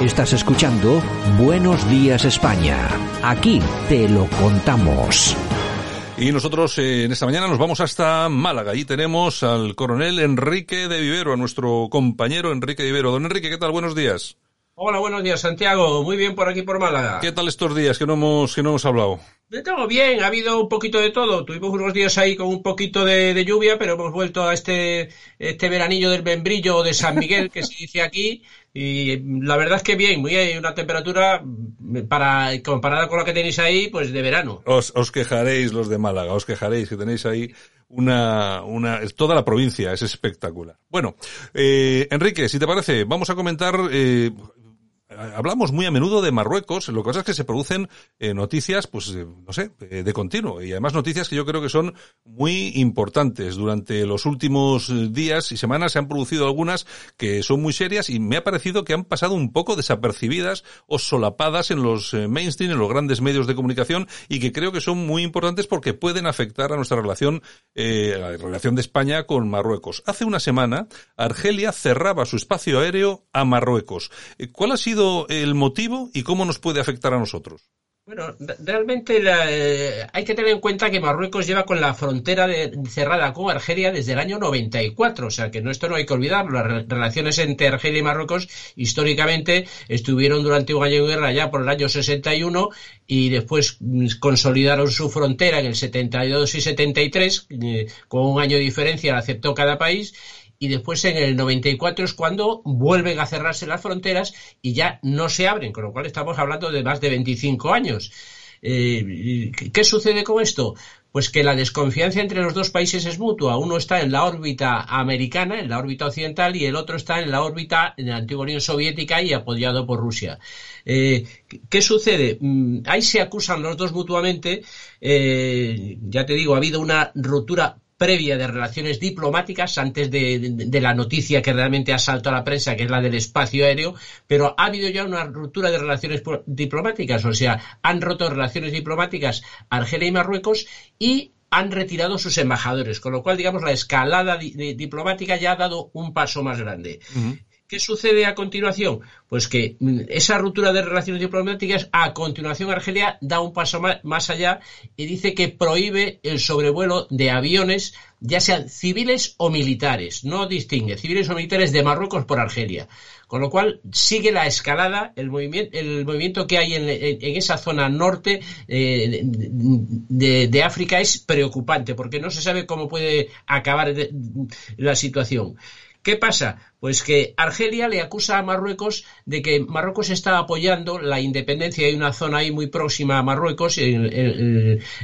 Estás escuchando Buenos Días España. Aquí te lo contamos. Y nosotros eh, en esta mañana nos vamos hasta Málaga. Allí tenemos al coronel Enrique de Vivero, a nuestro compañero Enrique de Vivero. Don Enrique, ¿qué tal? Buenos días. Hola, buenos días, Santiago. Muy bien por aquí, por Málaga. ¿Qué tal estos días que no hemos, que no hemos hablado? Todo bien, ha habido un poquito de todo. Tuvimos unos días ahí con un poquito de, lluvia, pero hemos vuelto a este, este veranillo del membrillo de San Miguel, que se dice aquí. Y la verdad es que bien, muy hay una temperatura para comparada con la que tenéis ahí, pues de verano. Os, os quejaréis los de Málaga, os quejaréis que tenéis ahí una, una, toda la provincia es espectacular. Bueno, eh, Enrique, si te parece, vamos a comentar, eh, hablamos muy a menudo de Marruecos, lo que pasa es que se producen eh, noticias, pues, eh, no sé, eh, de continuo, y además noticias que yo creo que son muy importantes. Durante los últimos días y semanas se han producido algunas que son muy serias y me ha parecido que han pasado un poco desapercibidas o solapadas en los mainstream, en los grandes medios de comunicación, y que creo que son muy importantes porque pueden afectar a nuestra relación, eh, la relación de España con Marruecos. Hace una semana, Argelia cerraba su espacio aéreo a Marruecos. ¿Cuál ha sido el motivo y cómo nos puede afectar a nosotros? Bueno, realmente eh, hay que tener en cuenta que Marruecos lleva con la frontera cerrada con Argelia desde el año 94, o sea que no, esto no hay que olvidarlo. Las relaciones entre Argelia y Marruecos históricamente estuvieron durante un año de guerra ya por el año 61 y después mm, consolidaron su frontera en el 72 y 73, eh, con un año de diferencia la aceptó cada país y después en el 94 es cuando vuelven a cerrarse las fronteras y ya no se abren, con lo cual estamos hablando de más de 25 años. Eh, ¿Qué sucede con esto? Pues que la desconfianza entre los dos países es mutua. Uno está en la órbita americana, en la órbita occidental, y el otro está en la órbita de la antigua Unión Soviética y apoyado por Rusia. Eh, ¿Qué sucede? Mm, ahí se acusan los dos mutuamente. Eh, ya te digo, ha habido una ruptura previa de relaciones diplomáticas antes de, la noticia que realmente ha saltado a la prensa, que es la del espacio aéreo, pero ha habido ya una ruptura de relaciones diplomáticas, o sea, han roto relaciones diplomáticas Argelia y Marruecos y han retirado sus embajadores, con lo cual, digamos, la escalada diplomática ya ha dado un paso más grande. ¿Qué sucede a continuación? Pues que mm, esa ruptura de relaciones diplomáticas, a continuación Argelia da un paso más allá y dice que prohíbe el sobrevuelo de aviones, ya sean civiles o militares, no distingue civiles o militares de Marruecos por Argelia. Con lo cual sigue la escalada, el movimiento, el movimiento que hay en, esa zona norte eh, de, África es preocupante porque no se sabe cómo puede acabar la situación. ¿Qué pasa? Pues que Argelia le acusa a Marruecos de que Marruecos está apoyando la independencia. Hay una zona ahí muy próxima a Marruecos, en,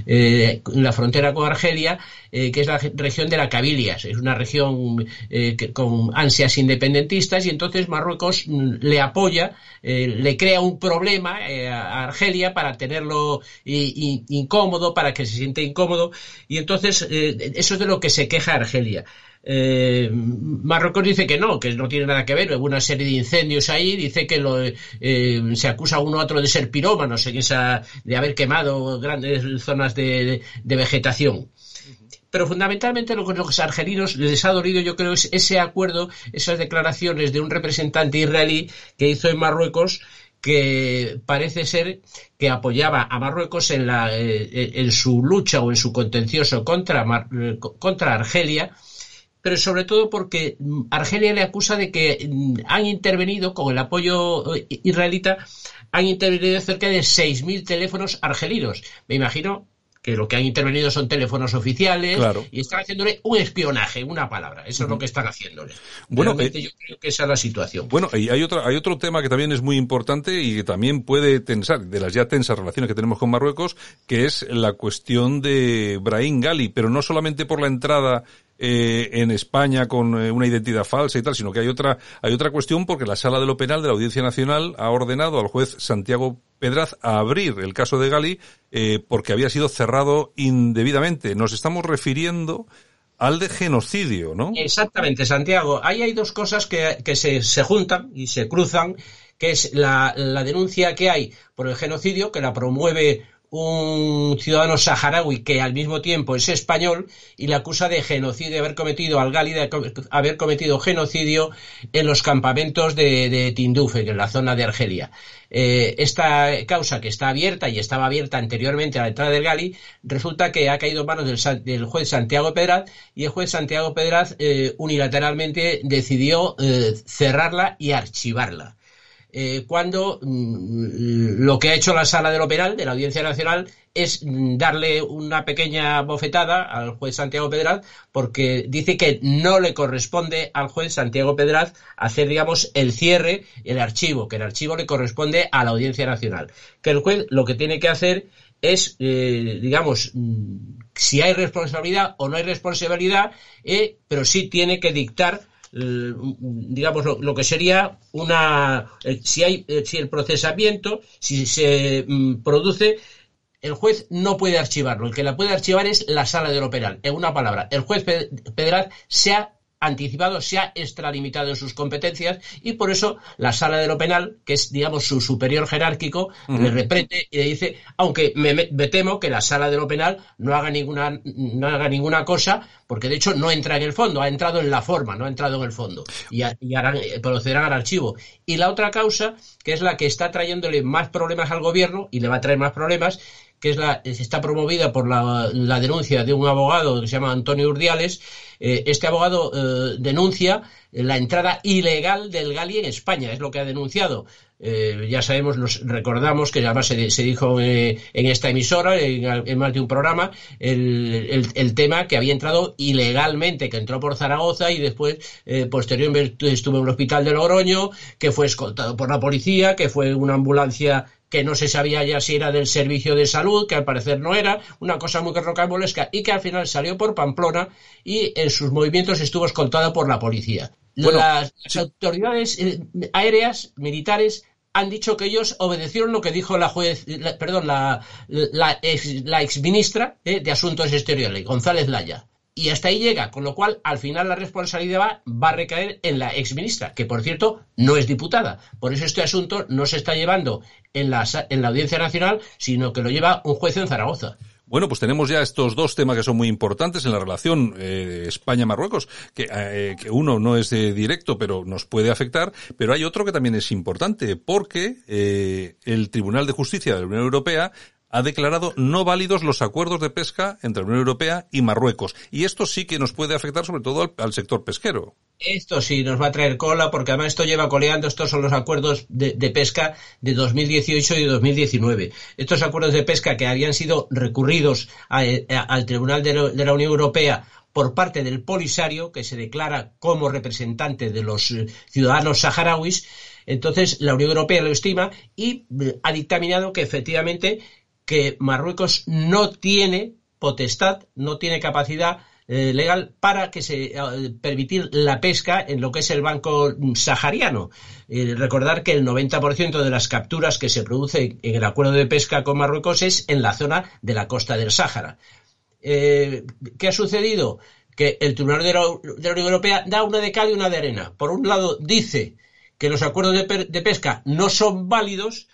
eh, la frontera con Argelia, eh, que es la región de la Cabilias. Es una región eh, con ansias independentistas y entonces Marruecos mm, le apoya, le crea un problema a Argelia para tenerlo incómodo, para que se siente incómodo. Y entonces eso es de lo que se queja Argelia. Eh, Marruecos dice que no, que no tiene nada que ver, hubo una serie de incendios ahí, dice que lo, eh, se acusa uno a otro de ser pirómanos en esa, de haber quemado grandes zonas de, vegetación. Pero fundamentalmente lo que los argelinos les ha dolido, yo creo, es ese acuerdo, esas declaraciones de un representante israelí que hizo en Marruecos que parece ser que apoyaba a Marruecos en, la, eh, en su lucha o en su contencioso contra, contra Argelia, pero sobre todo porque mm, Argelia le acusa de que mm, han intervenido con el apoyo eh, israelita, han intervenido cerca de 6.000 teléfonos argelinos. Me imagino que lo que han intervenido son teléfonos oficiales Claro. y están haciéndole un espionaje, una palabra. Eso es lo que están haciéndole. Bueno, eh, yo creo que esa es la situación. Bueno, y hay otro, hay otro tema que también es muy importante y que también puede tensar, de las ya tensas relaciones que tenemos con Marruecos, que es la cuestión de Brahim Gali, pero no solamente por la entrada eh, en España con eh, una identidad falsa y tal, sino que hay otra, hay otra cuestión porque la Sala de lo Penal de la Audiencia Nacional ha ordenado al juez Santiago Pedraz a abrir el caso de Gali eh, porque había sido cerrado indebidamente. Nos estamos refiriendo al de genocidio, ¿no? Exactamente, Santiago. Ahí hay dos cosas que, que se, se juntan y se cruzan, que es la, la denuncia que hay por el genocidio, que la promueve un ciudadano saharaui que al mismo tiempo es español y le acusa de genocidio, de haber cometido al Gali, de haber cometido genocidio en los campamentos de, de es la zona de Argelia. Eh, esta causa que está abierta y estaba abierta anteriormente a la entrada del Gali, resulta que ha caído en manos del juez Santiago Pedraz y el juez Santiago Pedraz eh, unilateralmente decidió eh, cerrarla y archivarla eh, cuando mm, lo que ha hecho la sala de lo penal de la Audiencia Nacional es mm, darle una pequeña bofetada al juez Santiago Pedraz porque dice que no le corresponde al juez Santiago Pedraz hacer, digamos, el cierre, el archivo, que el archivo le corresponde a la Audiencia Nacional. Que el juez lo que tiene que hacer es, eh, digamos, mm, si hay responsabilidad o no hay responsabilidad, eh, pero sí tiene que dictar digamos lo, que sería una eh, si hay eh, si el procesamiento si se mm, produce el juez no puede archivarlo. El que la puede archivar es la sala de lo penal en una palabra el juez Pedraz se ha anticipado, se ha extralimitado en sus competencias y por eso la sala de lo penal, que es digamos su superior jerárquico, le reprende y le dice, aunque me, temo que la sala de lo penal no haga ninguna no haga ninguna cosa, porque de hecho no entra en el fondo, ha entrado en la forma, no ha entrado en el fondo y harán, eh, procederán al archivo. Y la otra causa, que es la que está trayéndole más problemas al gobierno y le va a traer más problemas, que es la, está promovida por la, denuncia de un abogado que se llama Antonio Urdiales. Eh, este abogado eh, denuncia la entrada ilegal del Gali en España, es lo que ha denunciado. Eh, ya sabemos, nos recordamos que además se, se dijo eh, en esta emisora, en, más de un programa, el tema que había entrado ilegalmente, que entró por Zaragoza y después, eh, posteriormente, estuvo en el hospital de Logroño, que fue escoltado por la policía, que fue una ambulancia que no se sabía ya si era del servicio de salud, que al parecer no era, una cosa muy rocambolesca, y que al final salió por Pamplona y en sus movimientos estuvo escoltado por la policía. Bueno, las, autoridades eh, aéreas, militares, han dicho que ellos obedecieron lo que dijo la juez, la- perdón, la, la, ex, la exministra eh, de Asuntos Exteriores, González Laya. Y hasta ahí llega, con lo cual al final la responsabilidad va, va a recaer en la exministra, que por cierto no es diputada. Por eso este asunto no se está llevando en la, en la Audiencia Nacional, sino que lo lleva un juez en Zaragoza. Bueno, pues tenemos ya estos dos temas que son muy importantes en la relación eh, España-Marruecos, que, eh, que uno no es eh, directo, pero nos puede afectar, pero hay otro que también es importante, porque el Tribunal de Justicia de la Unión Europea ha declarado no válidos los acuerdos de pesca entre la Unión Europea y Marruecos. Y esto sí que nos puede afectar sobre todo al, sector pesquero. Esto sí nos va a traer cola, porque además esto lleva coleando, estos son los acuerdos de, de pesca de 2018 y de 2019. Estos acuerdos de pesca que habían sido recurridos al Tribunal de de la Unión Europea por parte del Polisario, que se declara como representante de los eh, ciudadanos saharauis, entonces la Unión Europea lo estima y eh, ha dictaminado que efectivamente que Marruecos no tiene potestad, no tiene capacidad eh, legal para que se eh, permitir la pesca en lo que es el banco sahariano. Eh, recordar que el 90% de las capturas que se producen en el acuerdo de pesca con Marruecos es en la zona de la costa del Sáhara. ¿Qué ha sucedido? Que el Tribunal de la, Unión Europea da una de cal y una de arena. Por un lado dice que los acuerdos de, de pesca no son válidos,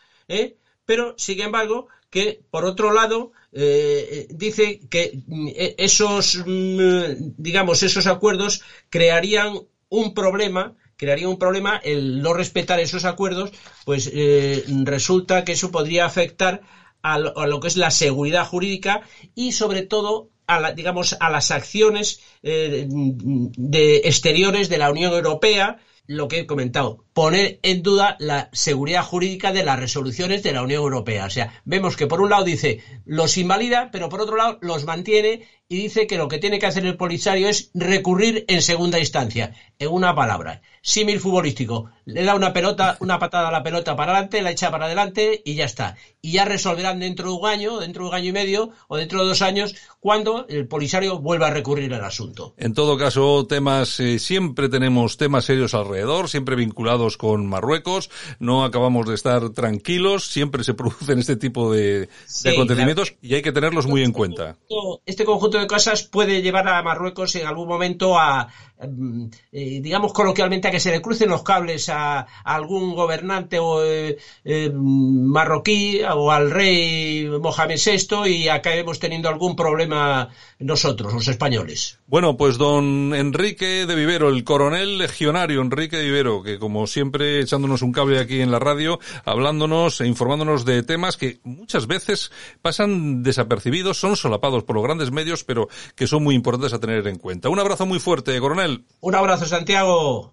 pero sin embargo que por otro lado eh, dice que mm, e- esos mm, digamos esos acuerdos crearían un problema crearía un problema el no respetar esos acuerdos pues eh, resulta que eso podría afectar a lo, que es la seguridad jurídica y sobre todo a la, digamos a las acciones eh, de exteriores de la Unión Europea lo que he comentado, poner en duda la seguridad jurídica de las resoluciones de la Unión Europea. O sea, vemos que por un lado dice los invalida, pero por otro lado los mantiene y dice que lo que tiene que hacer el Polisario es recurrir en segunda instancia. En una palabra, símil futbolístico, le da una pelota, una patada a la pelota para adelante, la echa para adelante y ya está. Y ya resolverán dentro de un año, dentro de un año y medio o dentro de dos años cuando el Polisario vuelva a recurrir al asunto. En todo caso, temas, eh, siempre tenemos temas serios alrededor, siempre vinculados con Marruecos, no acabamos de estar tranquilos, siempre se producen este tipo de, Sí, de acontecimientos claro. y hay que tenerlos muy en cuenta. Este conjunto de cosas puede llevar a Marruecos en algún momento a, mm, eh, digamos coloquialmente, a que se le crucen los cables a, algún gobernante o, eh, eh, marroquí o al rey Mohamed VI y acabemos teniendo algún problema nosotros, los españoles. Bueno, pues don Enrique de Vivero, el coronel legionario Enrique de Vivero, que como siempre echándonos un cable aquí en la radio, hablándonos e informándonos de temas que muchas veces pasan desapercibidos, son solapados por los grandes medios, pero que son muy importantes a tener en cuenta. Un abrazo muy fuerte, coronel. Un abrazo, Santiago.